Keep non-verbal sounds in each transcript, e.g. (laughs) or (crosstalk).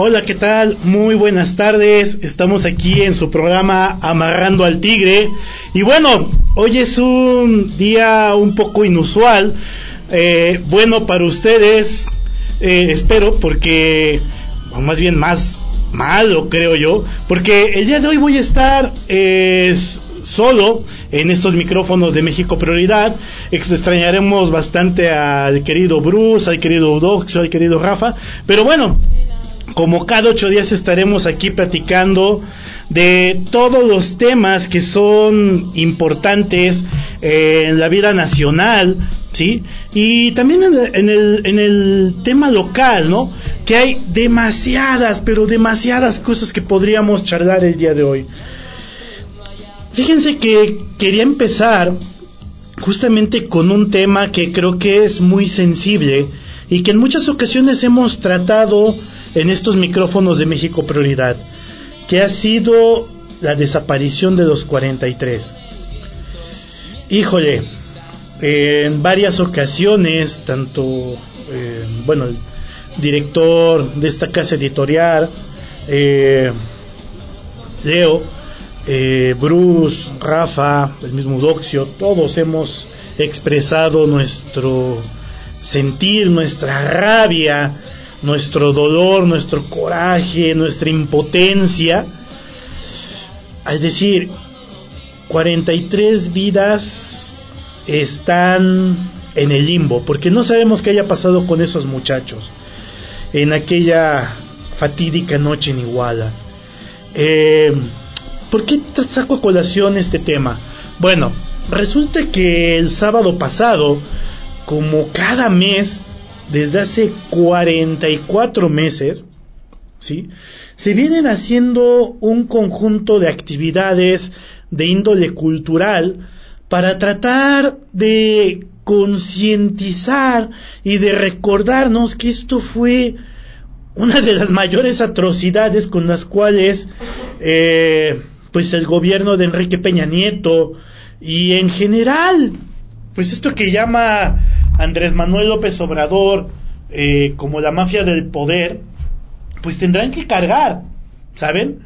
Hola, ¿qué tal? Muy buenas tardes. Estamos aquí en su programa Amarrando al Tigre. Y bueno, hoy es un día un poco inusual. Eh, bueno para ustedes, eh, espero, porque, o más bien más malo, creo yo, porque el día de hoy voy a estar eh, solo en estos micrófonos de México Prioridad. Extrañaremos bastante al querido Bruce, al querido Udoxo, al querido Rafa, pero bueno, como cada ocho días estaremos aquí platicando de todos los temas que son importantes en la vida nacional, ¿sí? Y también en el, en el, tema local, ¿no? Que hay demasiadas, pero demasiadas cosas que podríamos charlar el día de hoy. Fíjense que quería empezar justamente con un tema que creo que es muy sensible y que en muchas ocasiones hemos tratado en estos micrófonos de México Prioridad, que ha sido la desaparición de los 43. Híjole, en varias ocasiones, tanto, eh, bueno, el director de esta casa editorial, eh, Leo, eh, Bruce, Rafa, el mismo Doxio, todos hemos expresado nuestro sentir, nuestra rabia, nuestro dolor, nuestro coraje, nuestra impotencia. Es decir, 43 vidas están en el limbo, porque no sabemos qué haya pasado con esos muchachos en aquella fatídica noche en Iguala. Eh, ¿Por qué saco a colación este tema? Bueno, resulta que el sábado pasado, como cada mes, desde hace 44 meses, ¿sí? Se vienen haciendo un conjunto de actividades de índole cultural para tratar de concientizar y de recordarnos que esto fue una de las mayores atrocidades con las cuales eh, pues el gobierno de Enrique Peña Nieto y en general pues esto que llama Andrés Manuel López Obrador eh, como la mafia del poder, pues tendrán que cargar, ¿saben?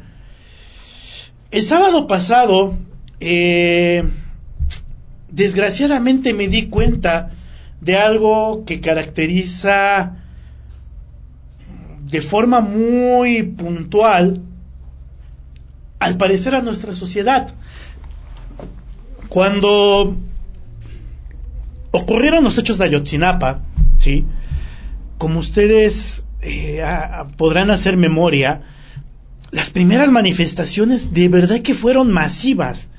El sábado pasado, eh, desgraciadamente me di cuenta de algo que caracteriza de forma muy puntual, al parecer, a nuestra sociedad. Cuando ocurrieron los hechos de Ayotzinapa, ¿sí? Como ustedes eh, podrán hacer memoria, las primeras manifestaciones de verdad que fueron masivas.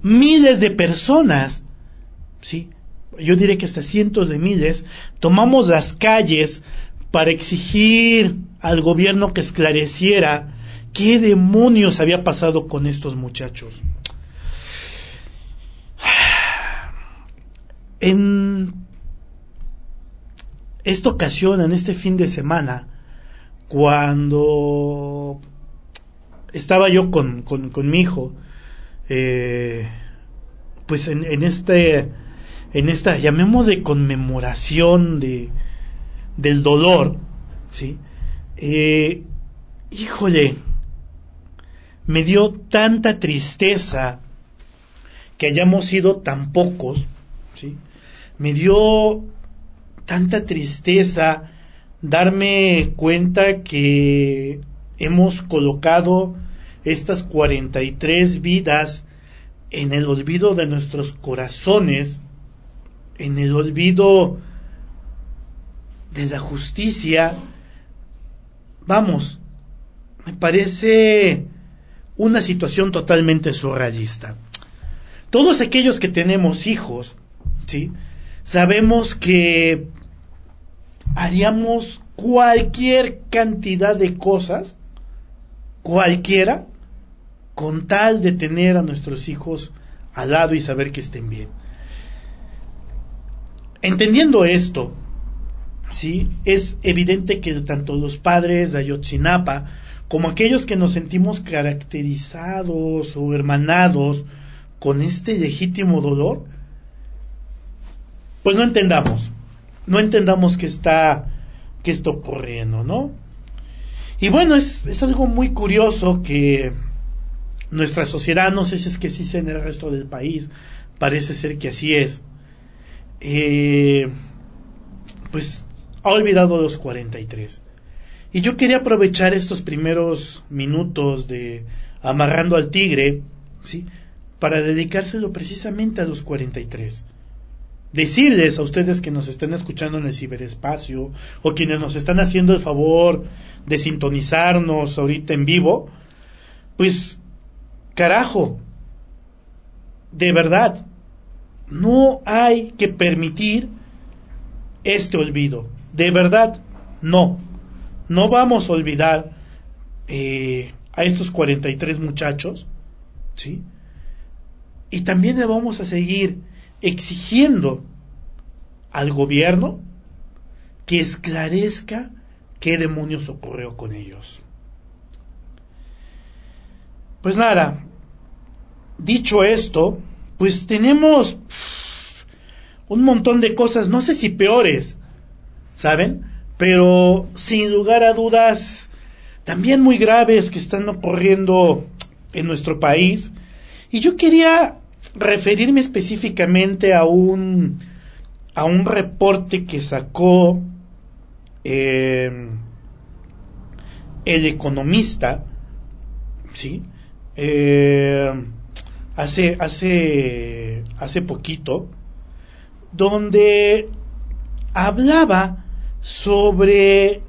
Miles de personas, ¿sí? Yo diré que hasta cientos de miles, tomamos las calles para exigir al gobierno que esclareciera qué demonios había pasado con estos muchachos. En esta ocasión, en este fin de semana, cuando estaba yo con, con, mi hijo, eh, pues en, este, en esta, llamemos de conmemoración de, del dolor, ¿sí? Eh, híjole, me dio tanta tristeza que hayamos sido tan pocos, ¿sí? Me dio tanta tristeza darme cuenta que hemos colocado estas 43 vidas en el olvido de nuestros corazones, en el olvido de la justicia. Vamos, me parece una situación totalmente surrealista. Todos aquellos que tenemos hijos, ¿sí? Sabemos que haríamos cualquier cantidad de cosas, cualquiera, con tal de tener a nuestros hijos al lado y saber que estén bien. Entendiendo esto, ¿sí? es evidente que tanto los padres de Ayotzinapa como aquellos que nos sentimos caracterizados o hermanados con este legítimo dolor, pues no entendamos, no entendamos que está, que está ocurriendo, ¿no? Y bueno, es, es algo muy curioso que nuestra sociedad, no sé si es que sí sea en el resto del país, parece ser que así es, eh, pues ha olvidado los 43. Y yo quería aprovechar estos primeros minutos de amarrando al tigre, ¿sí? Para dedicárselo precisamente a los 43. Decirles a ustedes que nos estén escuchando en el ciberespacio o quienes nos están haciendo el favor de sintonizarnos ahorita en vivo, pues carajo, de verdad, no hay que permitir este olvido. De verdad, no. No vamos a olvidar eh, a estos 43 muchachos, ¿sí? Y también le vamos a seguir exigiendo al gobierno que esclarezca qué demonios ocurrió con ellos. Pues nada, dicho esto, pues tenemos un montón de cosas, no sé si peores, ¿saben? Pero sin lugar a dudas, también muy graves que están ocurriendo en nuestro país. Y yo quería referirme específicamente a un, a un reporte que sacó eh, el economista, ¿sí? Eh, hace, hace, hace poquito, donde hablaba sobre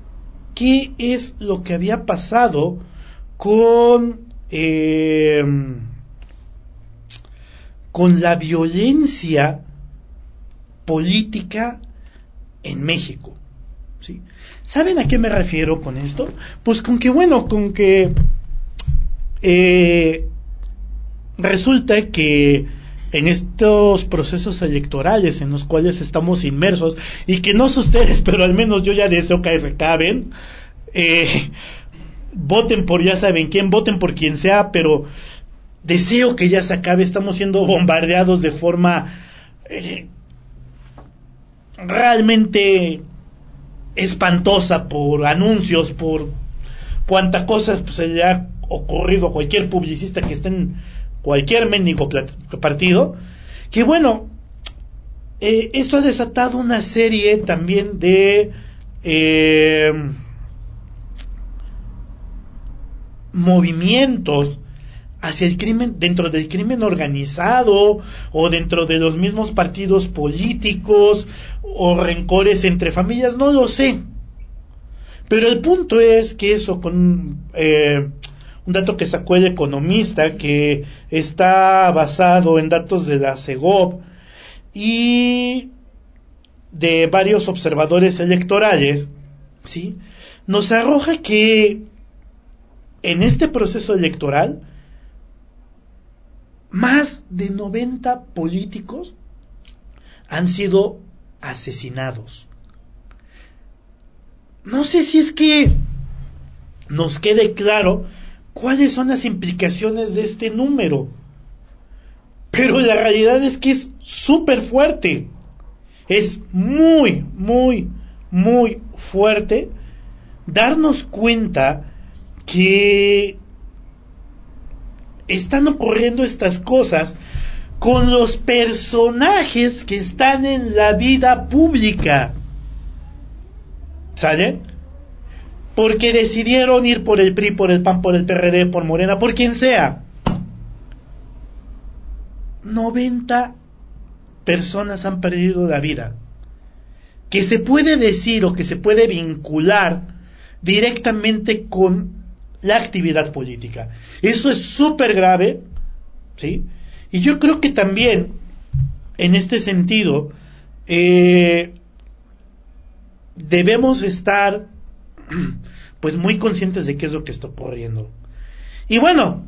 qué es lo que había pasado con, eh, con la violencia política en México. ¿sí? ¿Saben a qué me refiero con esto? Pues con que, bueno, con que eh, resulta que en estos procesos electorales en los cuales estamos inmersos y que no sé ustedes, (laughs) pero al menos yo ya deseo que se acaben, eh, voten por ya saben quién, voten por quien sea, pero deseo que ya se acabe, estamos siendo bombardeados de forma eh, realmente espantosa por anuncios, por cuánta cosa se le ha ocurrido a cualquier publicista que esté en cualquier mendigo partido, que bueno, eh, esto ha desatado una serie también de eh, movimientos hacia el crimen, dentro del crimen organizado o dentro de los mismos partidos políticos o rencores entre familias, no lo sé. Pero el punto es que eso con eh, un dato que sacó el economista que está basado en datos de la CEGOP y de varios observadores electorales, ¿sí? Nos arroja que en este proceso electoral más de 90 políticos han sido asesinados. No sé si es que nos quede claro cuáles son las implicaciones de este número. Pero la realidad es que es súper fuerte. Es muy, muy, muy fuerte darnos cuenta que están ocurriendo estas cosas con los personajes que están en la vida pública. ¿Sale? porque decidieron ir por el PRI, por el PAN, por el PRD, por Morena, por quien sea. 90 personas han perdido la vida. Que se puede decir o que se puede vincular directamente con la actividad política. Eso es súper grave, ¿sí? Y yo creo que también, en este sentido, eh, debemos estar (clears throat) pues muy conscientes de qué es lo que está ocurriendo. Y bueno,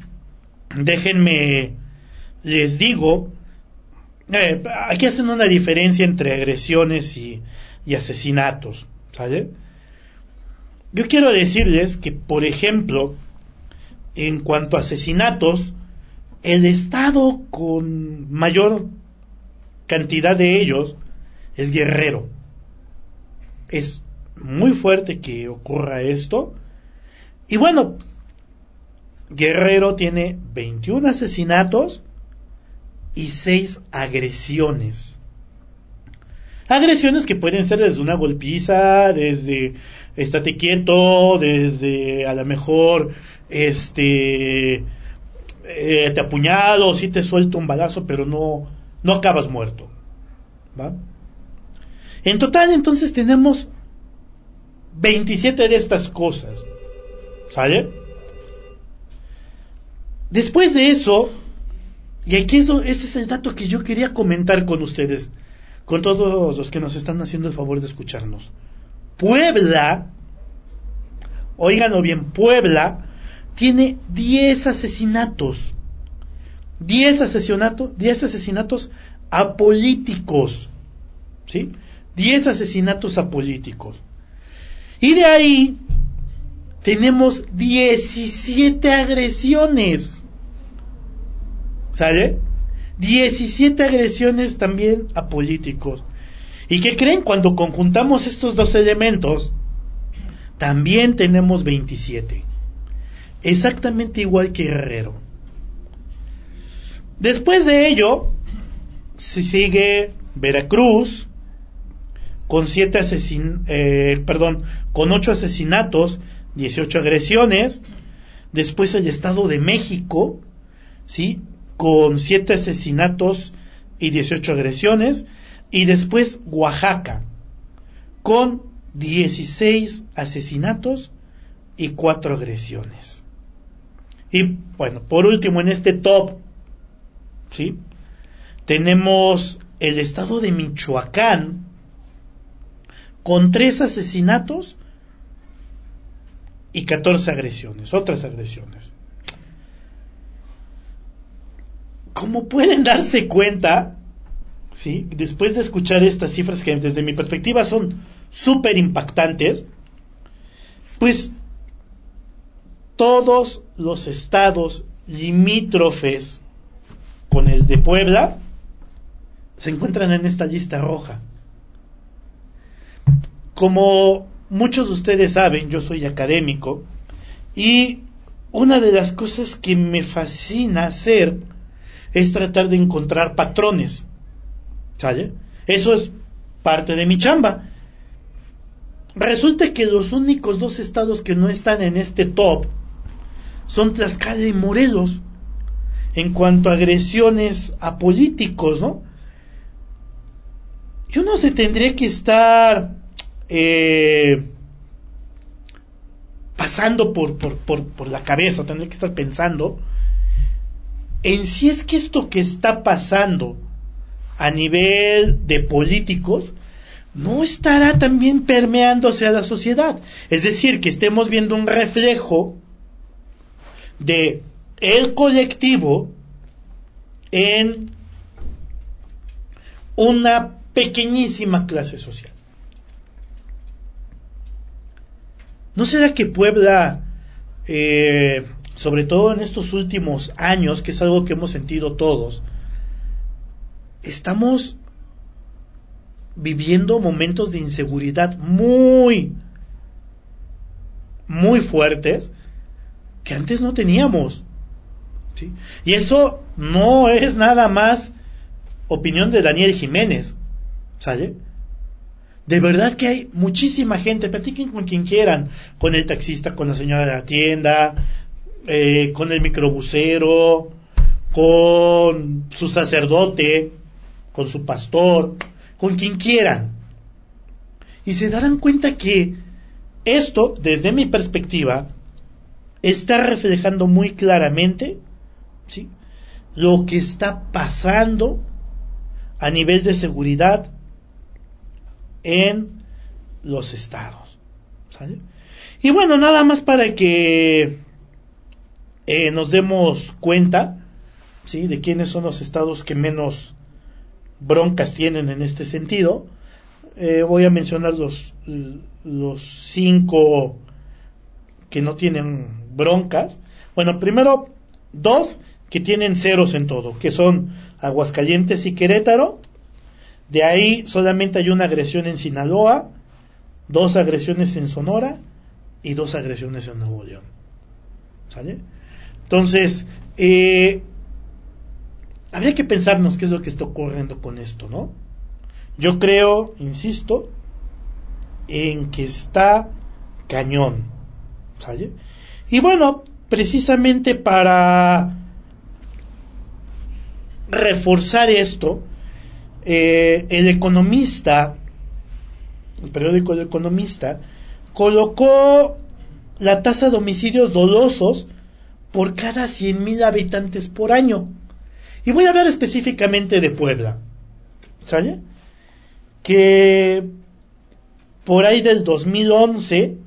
(clears throat) déjenme, les digo, eh, aquí hacen una diferencia entre agresiones y, y asesinatos, ¿sale? Yo quiero decirles que, por ejemplo, en cuanto a asesinatos, el estado con mayor cantidad de ellos es Guerrero. Es muy fuerte que ocurra esto. Y bueno, Guerrero tiene 21 asesinatos y 6 agresiones. Agresiones que pueden ser desde una golpiza, desde estate quieto, desde a lo mejor este eh, te apuñado, si te suelto un balazo, pero no, no acabas muerto. ¿va? En total, entonces tenemos 27 de estas cosas. ¿Sale? Después de eso, y aquí eso, ese es el dato que yo quería comentar con ustedes, con todos los que nos están haciendo el favor de escucharnos. Puebla, oíganlo bien, Puebla tiene 10 asesinatos. 10 asesinatos, 10 asesinatos apolíticos. ¿Sí? 10 asesinatos apolíticos. Y de ahí tenemos 17 agresiones. ¿Sale? 17 agresiones también a políticos. ¿Y qué creen? Cuando conjuntamos estos dos elementos, también tenemos 27. Exactamente igual que Guerrero. Después de ello, se sigue Veracruz, con siete asesin eh, perdón, con ocho asesinatos, 18 agresiones. Después el Estado de México, ¿sí? Con siete asesinatos y 18 agresiones. Y después Oaxaca, con 16 asesinatos y cuatro agresiones. Y bueno, por último en este top, ¿sí? Tenemos el estado de Michoacán, con tres asesinatos y 14 agresiones, otras agresiones. Como pueden darse cuenta, ¿sí? después de escuchar estas cifras que desde mi perspectiva son súper impactantes, pues todos los estados limítrofes con el de Puebla se encuentran en esta lista roja. Como muchos de ustedes saben, yo soy académico y una de las cosas que me fascina hacer es tratar de encontrar patrones. ¿Sale? Eso es parte de mi chamba. Resulta que los únicos dos estados que no están en este top son Tlaxcala y Morelos en cuanto a agresiones a políticos, ¿no? Yo no se tendría que estar eh, pasando por, por, la cabeza, tendría que estar pensando en si es que esto que está pasando a nivel de políticos no estará también permeándose a la sociedad. Es decir, que estemos viendo un reflejo de el colectivo en una pequeñísima clase social. ¿No será que Puebla, eh, sobre todo en estos últimos años, que es algo que hemos sentido todos, estamos viviendo momentos de inseguridad muy, muy fuertes que antes no teníamos? Y eso no es nada más opinión de Daniel Jiménez, ¿sale? De verdad que hay muchísima gente, platiquen con quien quieran, con el taxista, con la señora de la tienda, eh, con el microbusero, con su sacerdote, con su pastor, con quien quieran. Y se darán cuenta que esto, desde mi perspectiva, está reflejando muy claramente ¿sí? lo que está pasando a nivel de seguridad en los estados. Y bueno, nada más para que eh, nos demos cuenta ¿sí? de quiénes son los estados que menos broncas tienen en este sentido. Eh, voy a mencionar los, los cinco que no tienen broncas. Bueno, primero dos que tienen ceros en todo, que son Aguascalientes y Querétaro, de ahí solamente hay una agresión en Sinaloa, dos agresiones en Sonora y dos agresiones en Nuevo León. ¿Sale? Entonces, eh, habría que pensarnos qué es lo que está ocurriendo con esto, ¿no? Yo creo, insisto, en que está cañón. ¿Sale? Y bueno, precisamente para reforzar esto, eh, el economista, el periódico El Economista, colocó la tasa de homicidios dolosos por cada 100.000 habitantes por año. Y voy a hablar específicamente de Puebla. ¿Sale? Que por ahí del 2011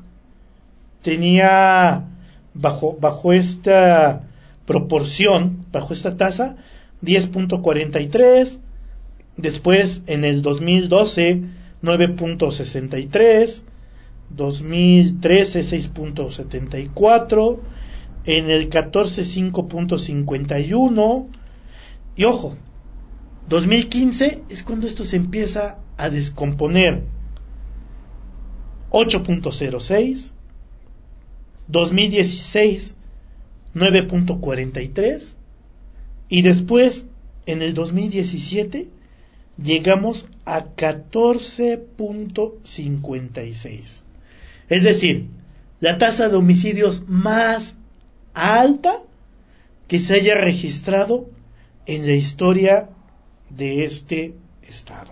tenía bajo, bajo esta proporción, bajo esta tasa, 10.43, después en el 2012 9.63, 2013 6.74, en el 14 5.51 y ojo, 2015 es cuando esto se empieza a descomponer 8.06, 2016 9.43 y después en el 2017 llegamos a 14.56. Es decir, la tasa de homicidios más alta que se haya registrado en la historia de este estado.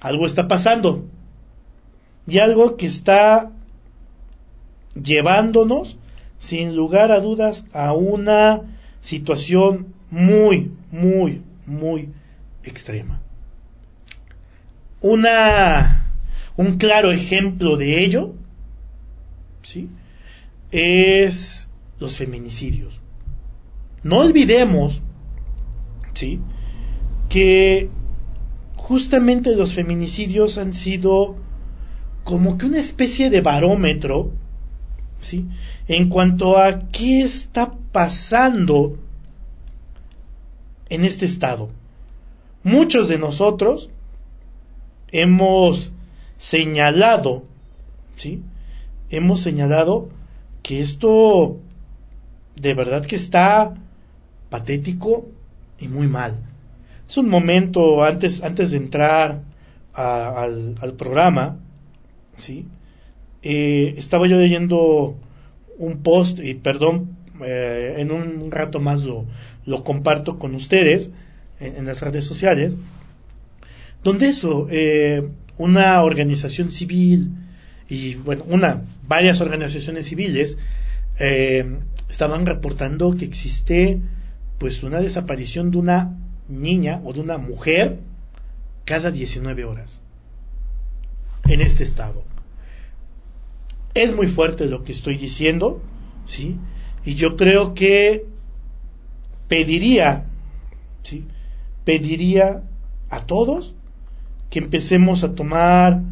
Algo está pasando y algo que está llevándonos sin lugar a dudas a una situación muy, muy, muy extrema. Una, un claro ejemplo de ello, ¿sí? Es los feminicidios. No olvidemos, ¿sí? Que justamente los feminicidios han sido como que una especie de barómetro, ¿sí? En cuanto a qué está pasando en este estado. Muchos de nosotros hemos señalado, ¿sí? Hemos señalado que esto de verdad que está patético y muy mal. Es un momento antes, antes de entrar al, programa, ¿sí? Eh, estaba yo leyendo un post, y perdón, eh, en un rato más lo, lo comparto con ustedes en, las redes sociales, donde eso, eh, una organización civil y bueno, una, varias organizaciones civiles eh, estaban reportando que existe pues una desaparición de una niña o de una mujer cada 19 horas en este estado. Es muy fuerte lo que estoy diciendo, ¿sí? Y yo creo que pediría, ¿sí? Pediría a todos que empecemos a tomar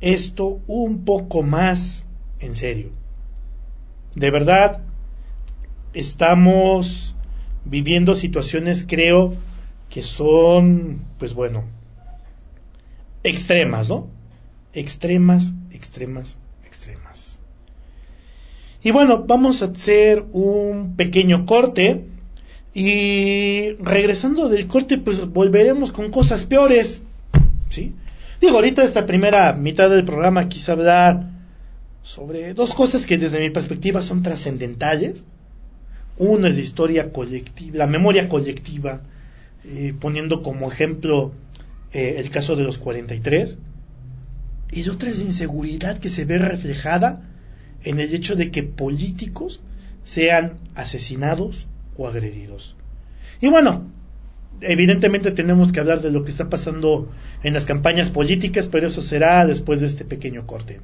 esto un poco más en serio. De verdad, estamos viviendo situaciones, creo, que son, pues bueno, extremas, ¿no? Extremas, extremas, extremas. Y bueno, vamos a hacer un pequeño corte y regresando del corte pues volveremos con cosas peores, ¿sí? Digo, ahorita esta primera mitad del programa quise hablar sobre dos cosas que desde mi perspectiva son trascendentales. Uno es la historia colectiva, la memoria colectiva, eh, poniendo como ejemplo eh, el caso de los 43. Y otra es la inseguridad que se ve reflejada en el hecho de que políticos sean asesinados o agredidos. Y bueno, evidentemente tenemos que hablar de lo que está pasando en las campañas políticas, pero eso será después de este pequeño corte.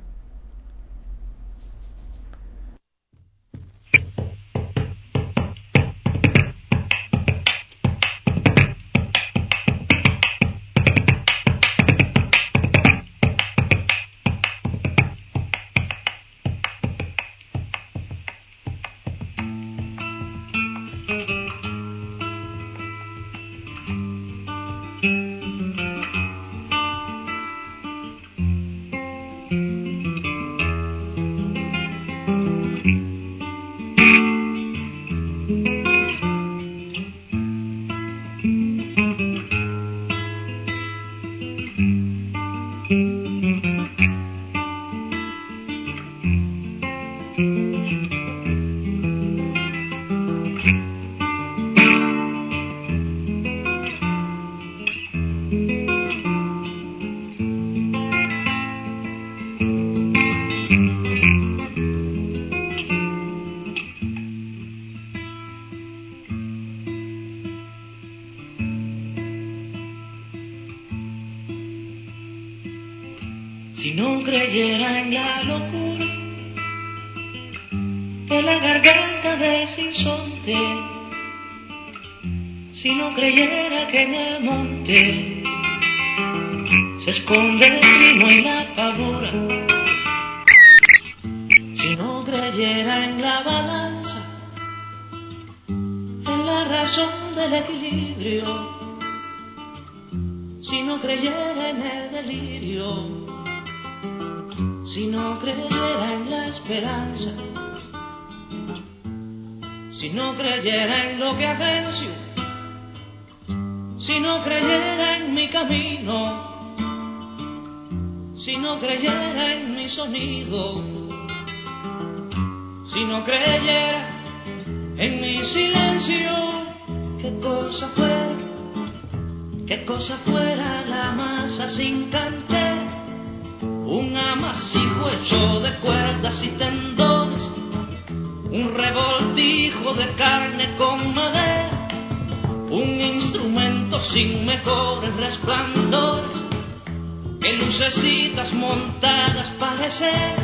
No creyera en mi silencio, qué cosa fuera, qué cosa fuera la masa sin cantar un amasijo hecho de cuerdas y tendones, un revoltijo de carne con madera, un instrumento sin mejores resplandores, que lucecitas montadas parecer,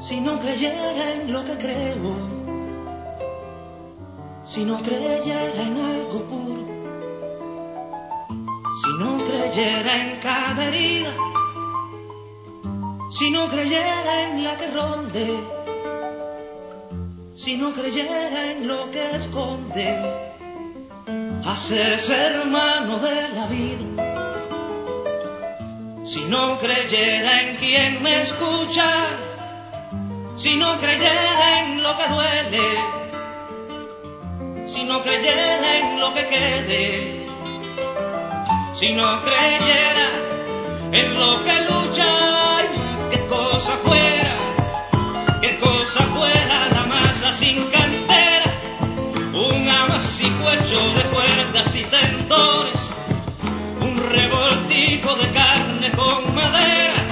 Si no creyera en lo que creo, si no creyera en algo puro, si no creyera en cada herida, si no creyera en la que ronde, si no creyera en lo que esconde, hacerse hermano de la vida si no creyera en quien me escucha, si no creyera en lo que duele, si no creyera en lo que quede, si no creyera en lo que lucha, qué cosa fuera, qué cosa fuera la masa sin cantera, un amasijo hecho de cuerdas y tentores, revoltijo de carne con madera,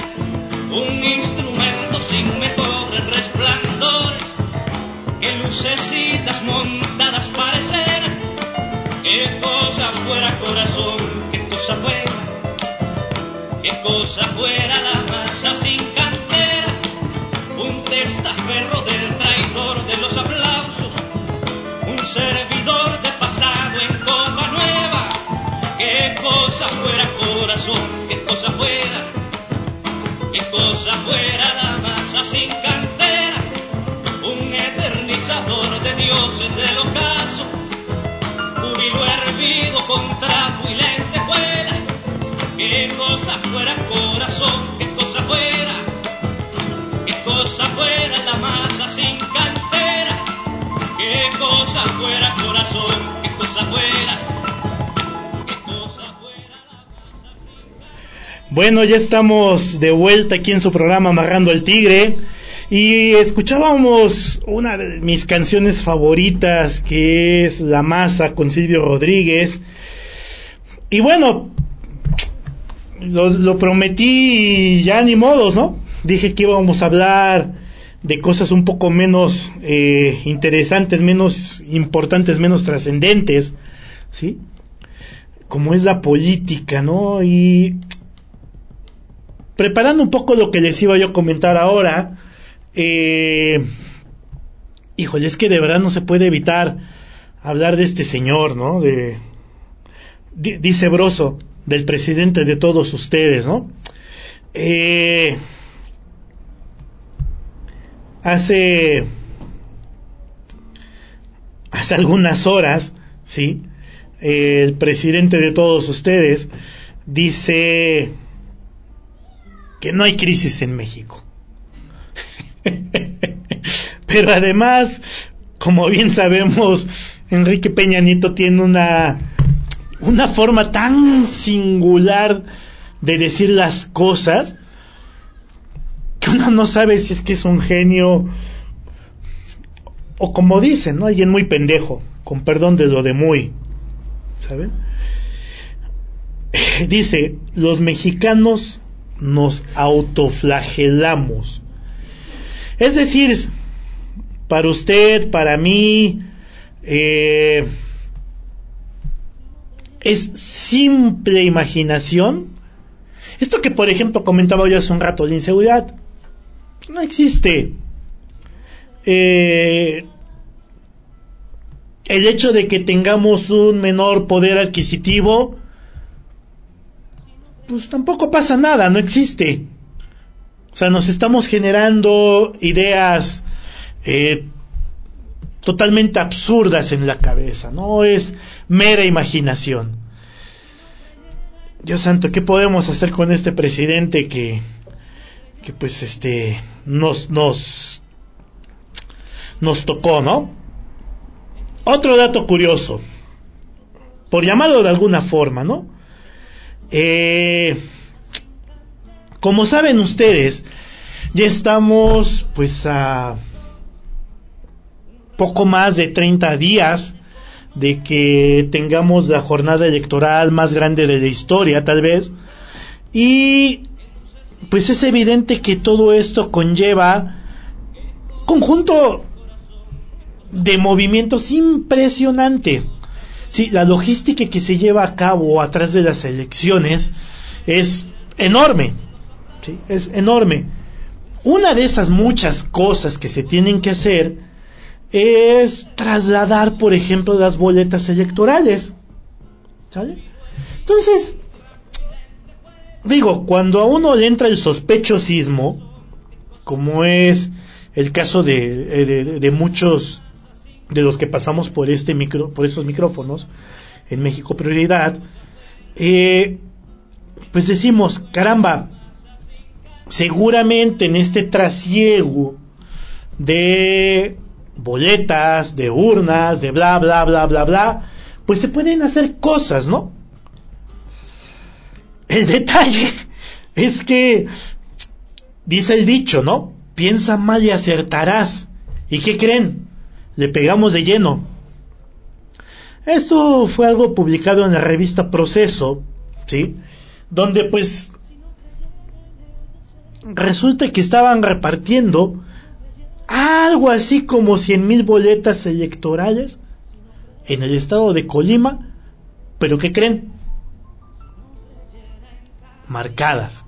un instrumento sin mejores resplandores, que lucecitas montadas parecer, qué cosa fuera corazón, qué cosa fuera, qué cosa fuera la masa sin cantera, un testaferro del traidor de los aplausos, un servidor cosa fuera corazón cosa fuera, qué cosa fuera la masa sin cantera, un eternizador de dioses del ocaso, júbilo hervido con Bueno, ya estamos de vuelta aquí en su programa Amarrando al Tigre y escuchábamos una de mis canciones favoritas que es La Masa con Silvio Rodríguez. Y bueno, lo, prometí ya ni modos, ¿no? Dije que íbamos a hablar de cosas un poco menos eh, interesantes, menos importantes, menos trascendentes, ¿sí? Como es la política, ¿no? Y preparando un poco lo que les iba yo a comentar ahora, eh, híjole, es que de verdad no se puede evitar hablar de este señor, ¿no? De, dice Broso, del presidente de todos ustedes, ¿no? Eh, hace hace algunas horas, sí, el presidente de todos ustedes dice que no hay crisis en México. (laughs) Pero además, como bien sabemos, Enrique Peña Nieto tiene una, una forma tan singular de decir las cosas que uno no sabe si es que es un genio o como dicen, ¿no? Alguien muy pendejo, con perdón de lo de muy, ¿saben? (laughs) Dice, los mexicanos nos autoflagelamos. Es decir, para usted, para mí, eh, es simple imaginación. Esto que, por ejemplo, comentaba yo hace un rato, la inseguridad, no existe. Eh, el hecho de que tengamos un menor poder adquisitivo, pues tampoco pasa nada, no existe. O sea, nos estamos generando ideas eh, totalmente absurdas en la cabeza, no es mera imaginación. Dios santo, ¿qué podemos hacer con este presidente que, que pues este, nos, nos, nos tocó, ¿no? Otro dato curioso, por llamarlo de alguna forma, ¿no? Eh, como saben ustedes, ya estamos pues a poco más de 30 días de que tengamos la jornada electoral más grande de la historia, tal vez. Y pues es evidente que todo esto conlleva conjunto de movimientos impresionantes. Sí, la logística que se lleva a cabo atrás de las elecciones es enorme. ¿sí? Es enorme. Una de esas muchas cosas que se tienen que hacer es trasladar, por ejemplo, las boletas electorales. ¿Sale? Entonces, digo, cuando a uno le entra el sospechosismo, como es el caso de, de muchos de los que pasamos por este micro, por esos micrófonos en México Prioridad, eh, pues decimos, caramba, seguramente en este trasiego de boletas, de urnas, de bla, bla, bla, bla, bla, pues se pueden hacer cosas, ¿no? El detalle (laughs) es que, dice el dicho, ¿no? Piensa mal y acertarás. ¿Y qué creen? Le pegamos de lleno. Esto fue algo publicado en la revista Proceso, ¿sí? Donde pues resulta que estaban repartiendo algo así como cien mil boletas electorales en el estado de Colima, pero ¿qué creen? Marcadas.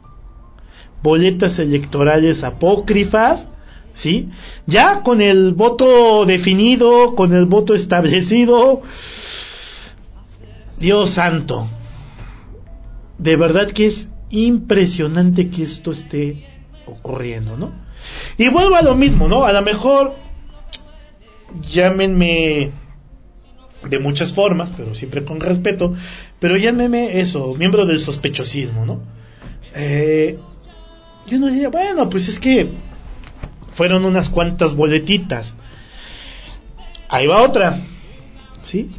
Boletas electorales apócrifas ¿sí? Ya con el voto definido, con el voto establecido, Dios santo, de verdad que es impresionante que esto esté ocurriendo, ¿no? Y vuelvo a lo mismo, ¿no? A lo mejor llámenme de muchas formas, pero siempre con respeto, pero llámenme eso, miembro del sospechosismo, ¿no? Eh, yo no diría, bueno, pues es que fueron unas cuantas boletitas. Ahí va otra. ¿Sí?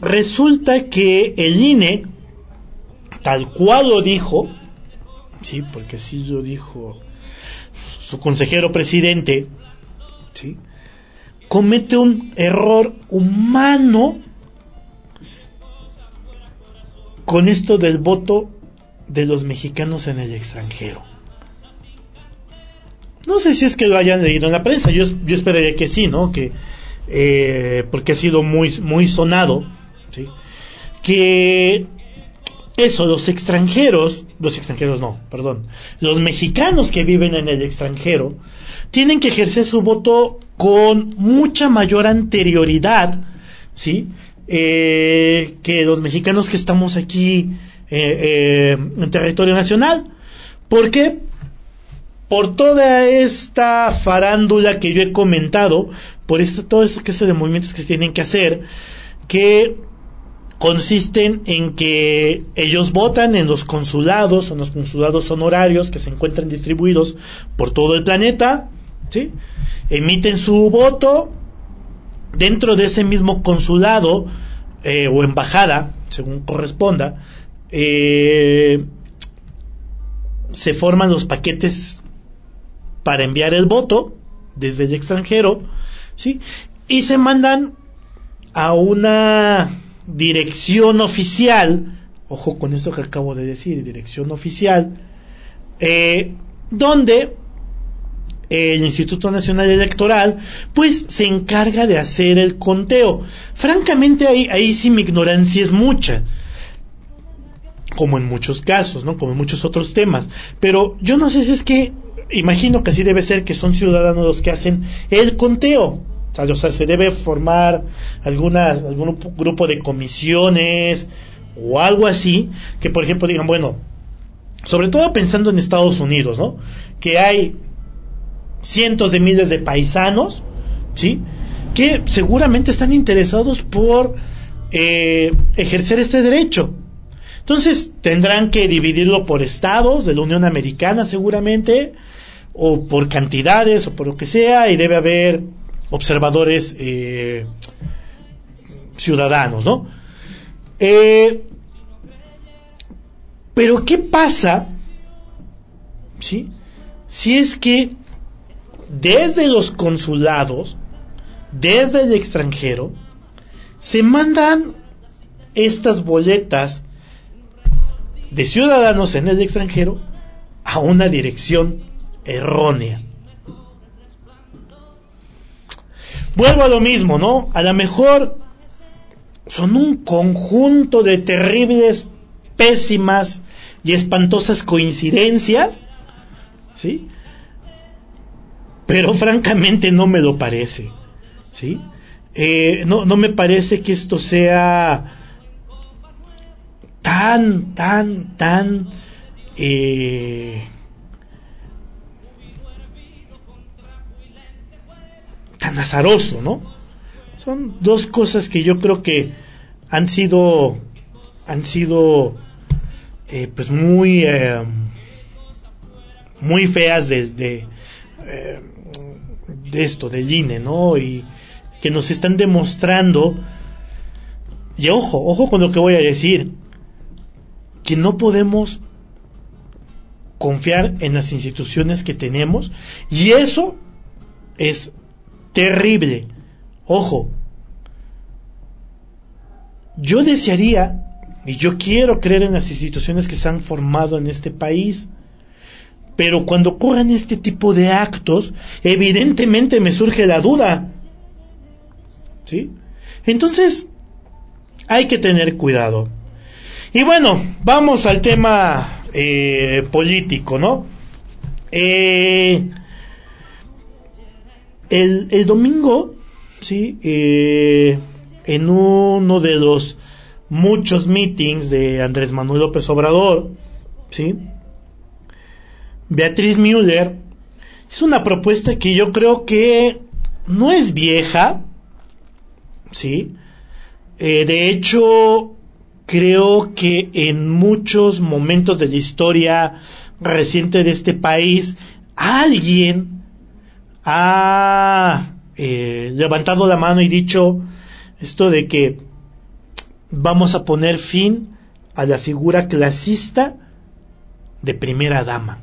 Resulta que el INE, tal cual lo dijo, sí, porque así lo dijo su consejero presidente, ¿sí? comete un error humano con esto del voto de los mexicanos en el extranjero. No sé si es que lo hayan leído en la prensa, yo, yo esperaría que sí, ¿no? Que, eh, porque ha sido muy, muy sonado, ¿sí? Que eso, los extranjeros, los extranjeros no, perdón, los mexicanos que viven en el extranjero, tienen que ejercer su voto con mucha mayor anterioridad, ¿sí? Eh, que los mexicanos que estamos aquí eh, en territorio nacional. ¿Por qué? Por toda esta farándula que yo he comentado, por esta, todo ese clase de movimientos que se tienen que hacer, que consisten en que ellos votan en los consulados, en los consulados honorarios que se encuentran distribuidos por todo el planeta, ¿sí? emiten su voto dentro de ese mismo consulado eh, o embajada, según corresponda, eh, se forman los paquetes para enviar el voto desde el extranjero, ¿sí? Y se mandan a una dirección oficial, ojo con esto que acabo de decir, dirección oficial, eh, donde el Instituto Nacional Electoral, pues se encarga de hacer el conteo. Francamente, ahí, ahí sí mi ignorancia es mucha como en muchos casos, ¿no? Como en muchos otros temas. Pero yo no sé si es que, imagino que así debe ser que son ciudadanos los que hacen el conteo. O sea, se debe formar alguna, algún grupo de comisiones o algo así, que por ejemplo digan, bueno, sobre todo pensando en Estados Unidos, ¿no? Que hay cientos de miles de paisanos, ¿sí? Que seguramente están interesados por eh, ejercer este derecho. Entonces tendrán que dividirlo por estados de la Unión Americana seguramente, o por cantidades, o por lo que sea, y debe haber observadores eh, ciudadanos, ¿no? Eh, pero ¿qué pasa ¿sí? si es que desde los consulados, desde el extranjero, se mandan estas boletas de ciudadanos en el extranjero a una dirección errónea? Vuelvo a lo mismo, ¿no? A lo mejor son un conjunto de terribles, pésimas y espantosas coincidencias, ¿sí? Pero (laughs) francamente no me lo parece, ¿sí? Eh, no, no me parece que esto sea tan, tan, tan eh, tan azaroso, ¿no? Son dos cosas que yo creo que han sido, han sido, eh, pues muy, eh, muy feas de, de, eh, de esto, del INE, ¿no? Y que nos están demostrando, y ojo, ojo con lo que voy a decir, que no podemos confiar en las instituciones que tenemos, y eso es terrible. Ojo, yo desearía y yo quiero creer en las instituciones que se han formado en este país, pero cuando ocurran este tipo de actos, evidentemente me surge la duda. ¿Sí? Entonces, hay que tener cuidado. Y bueno, vamos al tema eh, político, ¿no? Eh, el, domingo, sí, eh, en uno de los muchos meetings de Andrés Manuel López Obrador, sí, Beatriz Müller es una propuesta que yo creo que no es vieja, sí, eh, de hecho creo que en muchos momentos de la historia reciente de este país alguien ha eh, levantado la mano y dicho esto de que vamos a poner fin a la figura clasista de primera dama.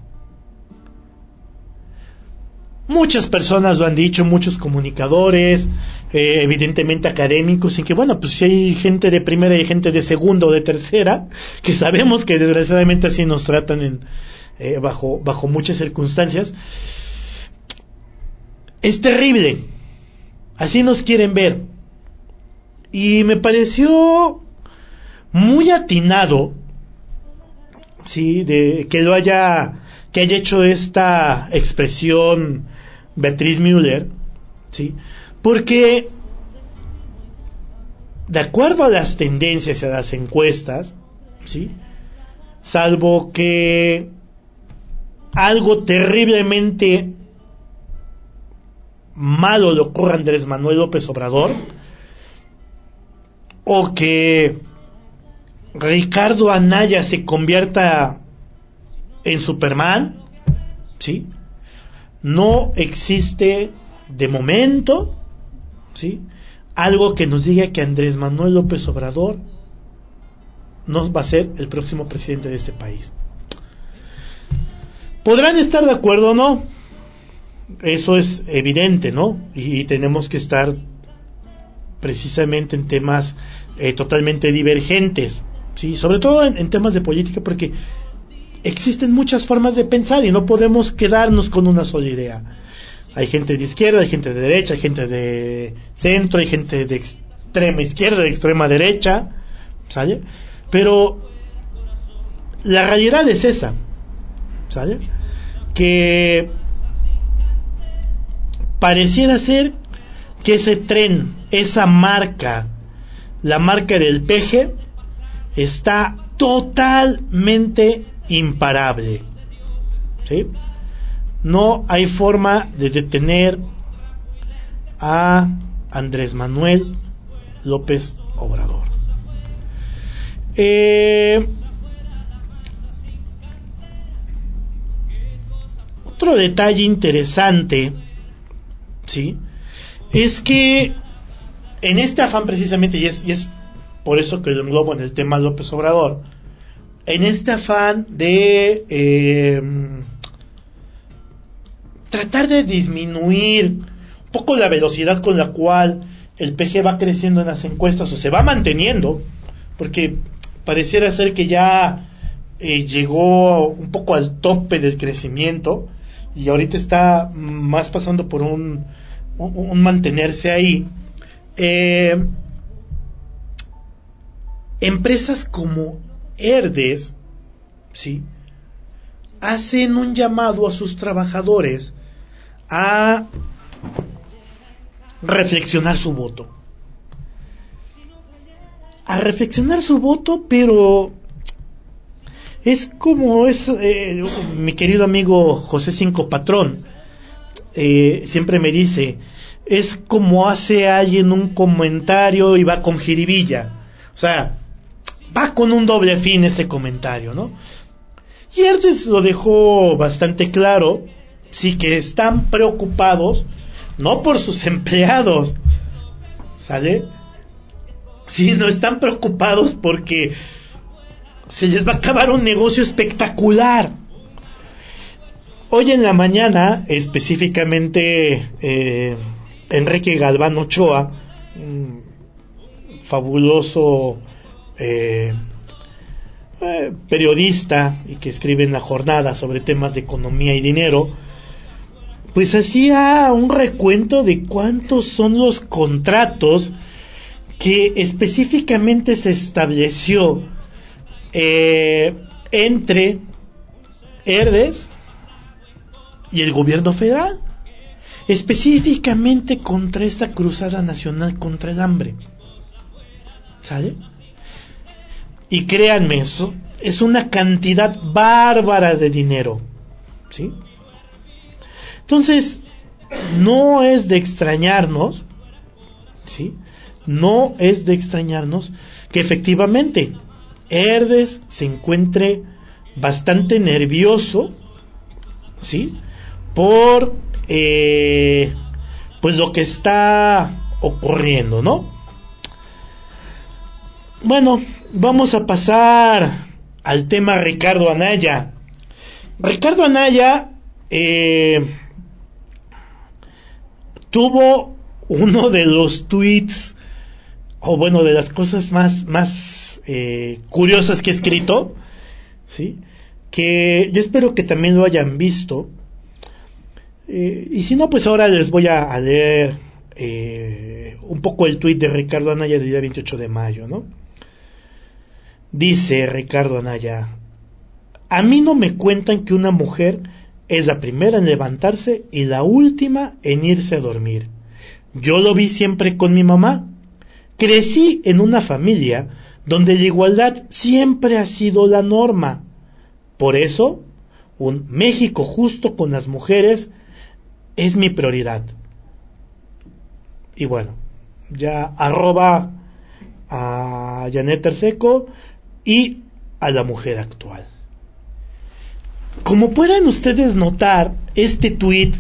Muchas personas lo han dicho, muchos comunicadores, eh, evidentemente académicos, y que bueno, pues si hay gente de primera y gente de segunda o de tercera, (laughs) que sabemos que desgraciadamente así nos tratan en, eh, bajo, bajo muchas circunstancias, es terrible. Así nos quieren ver. Y me pareció muy atinado sí, de que lo haya que haya hecho esta expresión Beatriz Müller, sí, porque de acuerdo a las tendencias y a las encuestas, sí, salvo que algo terriblemente malo le ocurra a Andrés Manuel López Obrador, o que Ricardo Anaya se convierta en Superman, ¿sí? No existe de momento, ¿sí? Algo que nos diga que Andrés Manuel López Obrador no va a ser el próximo presidente de este país. Podrán estar de acuerdo o no, eso es evidente, ¿no? Y, tenemos que estar precisamente en temas eh, totalmente divergentes, ¿sí? Sobre todo en, temas de política, porque existen muchas formas de pensar y no podemos quedarnos con una sola idea. Hay gente de izquierda, hay gente de derecha, hay gente de centro, hay gente de extrema izquierda, de extrema derecha, ¿sale? Pero la realidad es esa, ¿sale? Que pareciera ser que ese tren, esa marca, la marca del peje, está totalmente imparable. ¿Sí? No hay forma de detener a Andrés Manuel López Obrador. Eh, otro detalle interesante, ¿sí? Es que en este afán precisamente, y es, y es por eso que lo englobo en el tema López Obrador, en este afán de eh, tratar de disminuir un poco la velocidad con la cual el PG va creciendo en las encuestas o se va manteniendo, porque pareciera ser que ya eh, llegó un poco al tope del crecimiento y ahorita está más pasando por un, un, mantenerse ahí. Eh, empresas como Herdes, ¿sí? hacen un llamado a sus trabajadores a reflexionar su voto. A reflexionar su voto, pero es como es eh, mi querido amigo José Cinco Patrón, eh, siempre me dice, es como hace alguien un comentario y va con jiribilla. O sea, va con un doble fin ese comentario, ¿no? Y Herdes lo dejó bastante claro, sí que están preocupados, no por sus (laughs) empleados, ¿sale? Sino están preocupados porque se les va a acabar un negocio espectacular. Hoy en la mañana, específicamente, eh, Enrique Galván Ochoa, fabuloso eh, eh, periodista y que escribe en la jornada sobre temas de economía y dinero, pues hacía un recuento de cuántos son los contratos que específicamente se estableció eh, entre Herdes y el gobierno federal, específicamente contra esta cruzada nacional contra el hambre. ¿Sale? Y créanme, eso es una cantidad bárbara de dinero. ¿Sí? Entonces, no es de extrañarnos, ¿sí? No es de extrañarnos que efectivamente Herdes se encuentre bastante nervioso, ¿sí? Por, eh, pues lo que está ocurriendo, ¿no? Bueno, vamos a pasar al tema Ricardo Anaya. Ricardo Anaya eh, tuvo uno de los tweets, o bueno, de las cosas más, más eh, curiosas que he escrito, ¿sí? que yo espero que también lo hayan visto. Eh, y si no, pues ahora les voy a, leer un poco el tweet de Ricardo Anaya del día 28 de mayo, ¿no? Dice Ricardo Anaya, A mí no me cuentan que una mujer es la primera en levantarse y la última en irse a dormir. Yo lo vi siempre con mi mamá. Crecí en una familia donde la igualdad siempre ha sido la norma. Por eso, un México justo con las mujeres es mi prioridad. Y bueno, ya arroba a Janet Terseco y a la mujer actual. Como pueden ustedes notar, este tweet,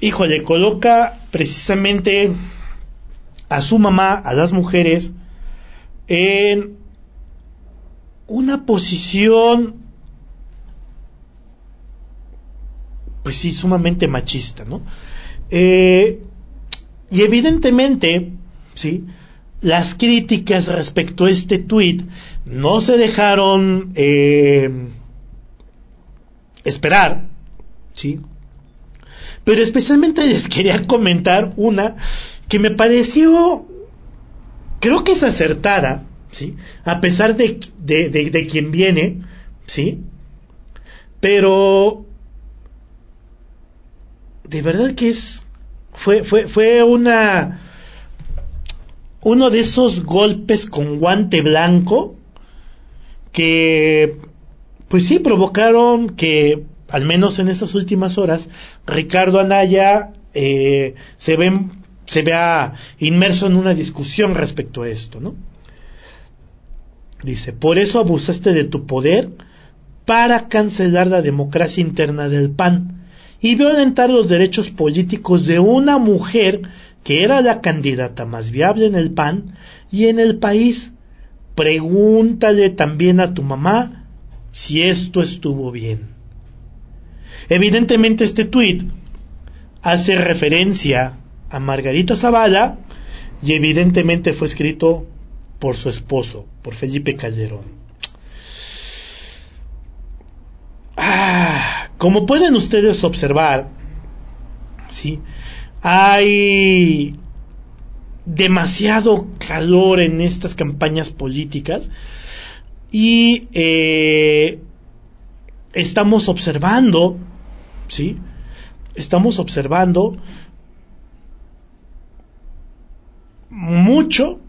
híjole, coloca precisamente a su mamá, a las mujeres, en una posición, pues sí, sumamente machista, ¿no? Eh, y evidentemente, ¿sí? Las críticas respecto a este tweet no se dejaron eh, esperar, ¿sí? Pero especialmente (laughs) les quería comentar una que me pareció, creo que es acertada, ¿sí? A pesar de, de, de, quien viene, ¿sí? Pero de verdad que es, fue, fue, fue una, uno de esos golpes con guante blanco que pues sí, provocaron que, al menos en estas últimas horas, Ricardo Anaya eh, se, se vea inmerso en una discusión respecto a esto, ¿no? Dice, por eso abusaste de tu poder para cancelar la democracia interna del PAN y violentar los derechos políticos de una mujer que era la candidata más viable en el PAN y en el país. Pregúntale también a tu mamá si esto estuvo bien. Evidentemente este tuit hace referencia a Margarita Zavala y evidentemente fue escrito por su esposo, por Felipe Calderón. Ah, como pueden ustedes observar, ¿sí? hay demasiado calor en estas campañas políticas y eh, estamos observando, ¿sí? Estamos observando mucho,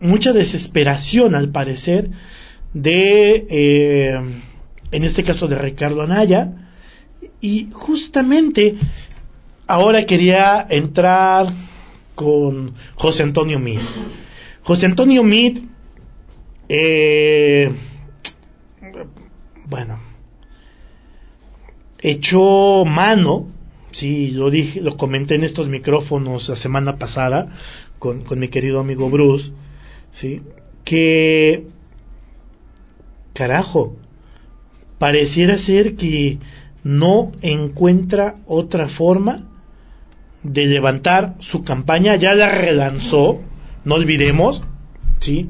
mucha desesperación al parecer de, eh, en este caso de Ricardo Anaya, y justamente ahora quería entrar con José Antonio Mid. José Antonio Mid eh, bueno, echó mano, sí, lo dije, lo comenté en estos micrófonos la semana pasada con, con mi querido amigo Bruce, sí, que carajo, pareciera ser que no encuentra otra forma de levantar su campaña, ya la relanzó, no olvidemos, ¿sí?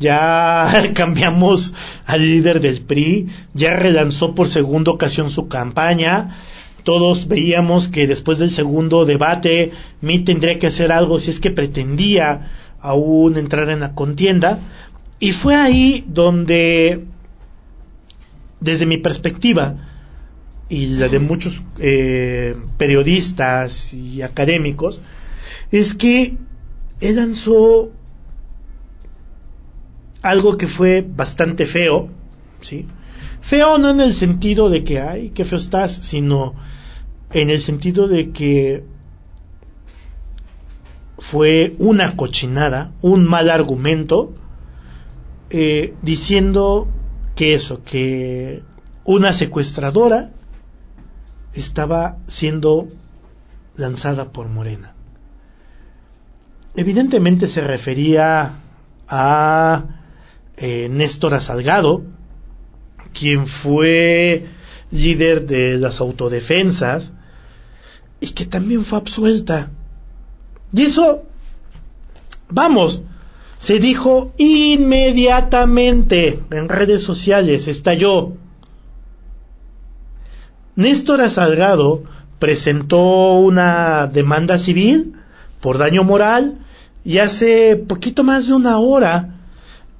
ya (laughs) cambiamos al líder del PRI, ya relanzó por segunda ocasión su campaña, todos veíamos que después del segundo debate Mi tendría que hacer algo si es que pretendía aún entrar en la contienda, y fue ahí donde, desde mi perspectiva, y la de muchos eh, periodistas y académicos, es que él lanzó algo que fue bastante feo, ¿sí? Feo no en el sentido de que, ay, qué feo estás, sino en el sentido de que fue una cochinada, un mal argumento, eh, diciendo que eso, que una secuestradora estaba siendo lanzada por Morena. Evidentemente se refería a eh, Néstor Salgado, quien fue líder de las autodefensas y que también fue absuelta. Y eso, vamos, se dijo inmediatamente en redes sociales, estalló. Néstor Salgado presentó una demanda civil por daño moral y hace poquito más de una hora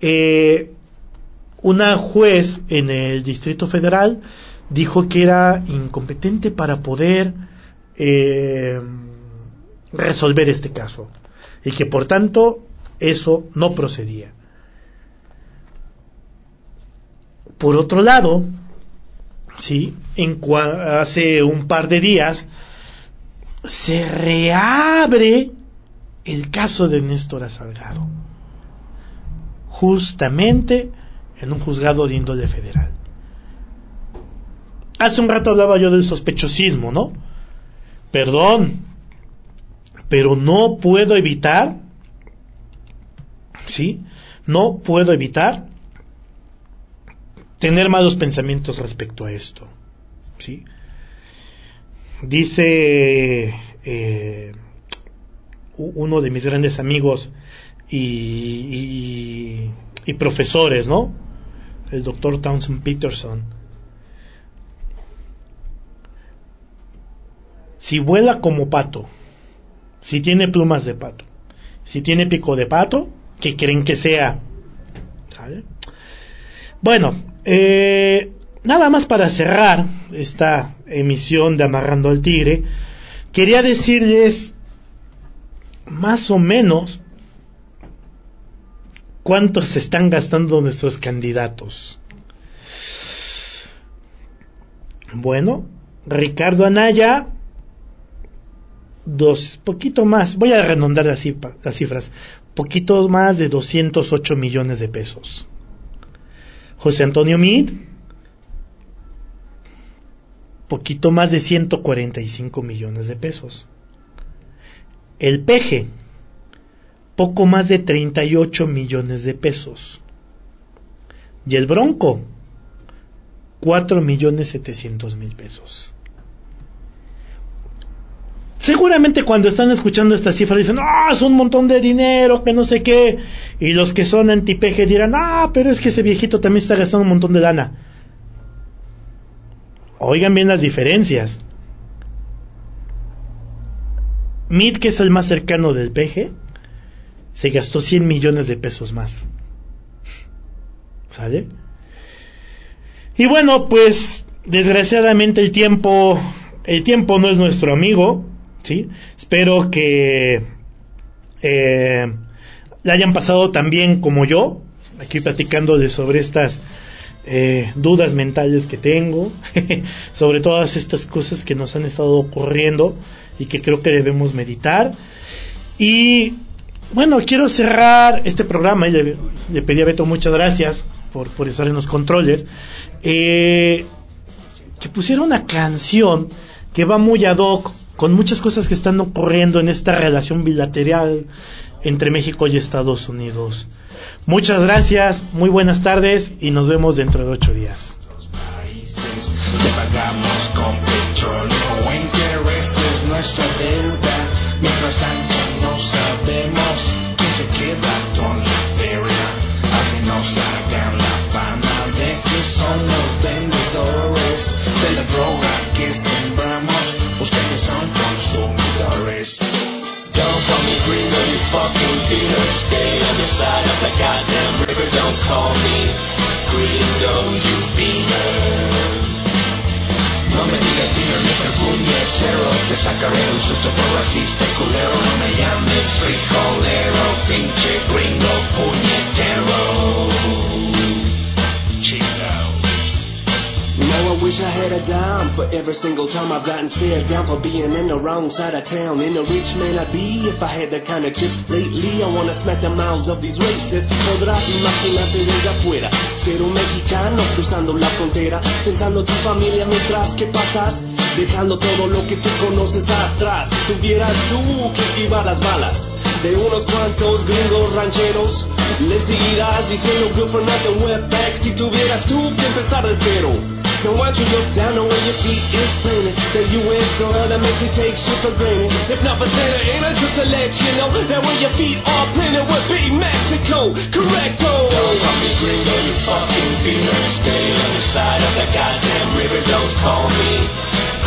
eh, una juez en el Distrito Federal dijo que era incompetente para poder eh, resolver este caso y que por tanto eso no procedía. Por otro lado, sí, en hace un par de días se reabre el caso de Néstor Salgado, justamente en un juzgado de índole federal. Hace un rato hablaba yo del sospechosismo, ¿no? Perdón, pero no puedo evitar, ¿sí? No puedo evitar tener malos pensamientos respecto a esto, ¿sí? Dice eh, uno de mis grandes amigos y, y, profesores, ¿no? El doctor Townsend Peterson. Si vuela como pato, si tiene plumas de pato, si tiene pico de pato, ¿qué creen que sea? Bueno, eh, nada más para cerrar esta emisión de Amarrando al Tigre, quería decirles más o menos cuánto se están gastando nuestros candidatos. Bueno, Ricardo Anaya, dos, poquito más, voy a redondar las, las cifras, poquito más de 208 millones de pesos. José Antonio Mid, poquito más de 145 millones de pesos. El peje, poco más de 38 millones de pesos. Y el bronco, 4 millones 700 mil pesos. Seguramente cuando están escuchando esta cifra dicen, ah, es un montón de dinero, que no sé qué. Y los que son anti-peje dirán, ah, pero es que ese viejito también está gastando un montón de lana. Oigan bien las diferencias. Mid, que es el más cercano del PG, se gastó 100 millones de pesos más. ¿Sale? Y bueno, pues desgraciadamente el tiempo, el tiempo no es nuestro amigo, ¿sí? Espero que eh, la hayan pasado tan bien como yo, aquí platicándoles sobre estas eh, dudas mentales que tengo, (laughs) sobre todas estas cosas que nos han estado ocurriendo y que creo que debemos meditar. Y bueno, quiero cerrar este programa y le, pedí a Beto muchas gracias por, por estar en los controles. Eh, que pusiera una canción que va muy ad hoc con muchas cosas que están ocurriendo en esta relación bilateral entre México y Estados Unidos. Muchas gracias, muy buenas tardes y nos vemos dentro de ocho días. Sacaré un susto por racista y culero No me llames frijolero, pinche gringo puñetero I wish I had a dime for every single time I've gotten stared down for being in the wrong side of town. In a rich man I'd be if I had that kind of chips. Lately I wanna smack the mouths of these racists. Podrás imaginarte desde afuera. Ser un mexicano cruzando la frontera. Pensando tu familia mientras que pasas dejando todo lo que tú conoces atrás. Si tuvieras tú que esquivar las balas de unos cuantos gringos rancheros, le seguirás diciendo good for nothing, webpack. Si tuvieras tú que empezar de cero. Now why don't you look down on where your feet is planted The U.S. soil that makes you take shit for granted If not for Santa Ana, just to let you know That where your feet are planted would be Mexico Correcto! Don't call me gringo, you fucking demon Stay on the side of the goddamn river, don't call me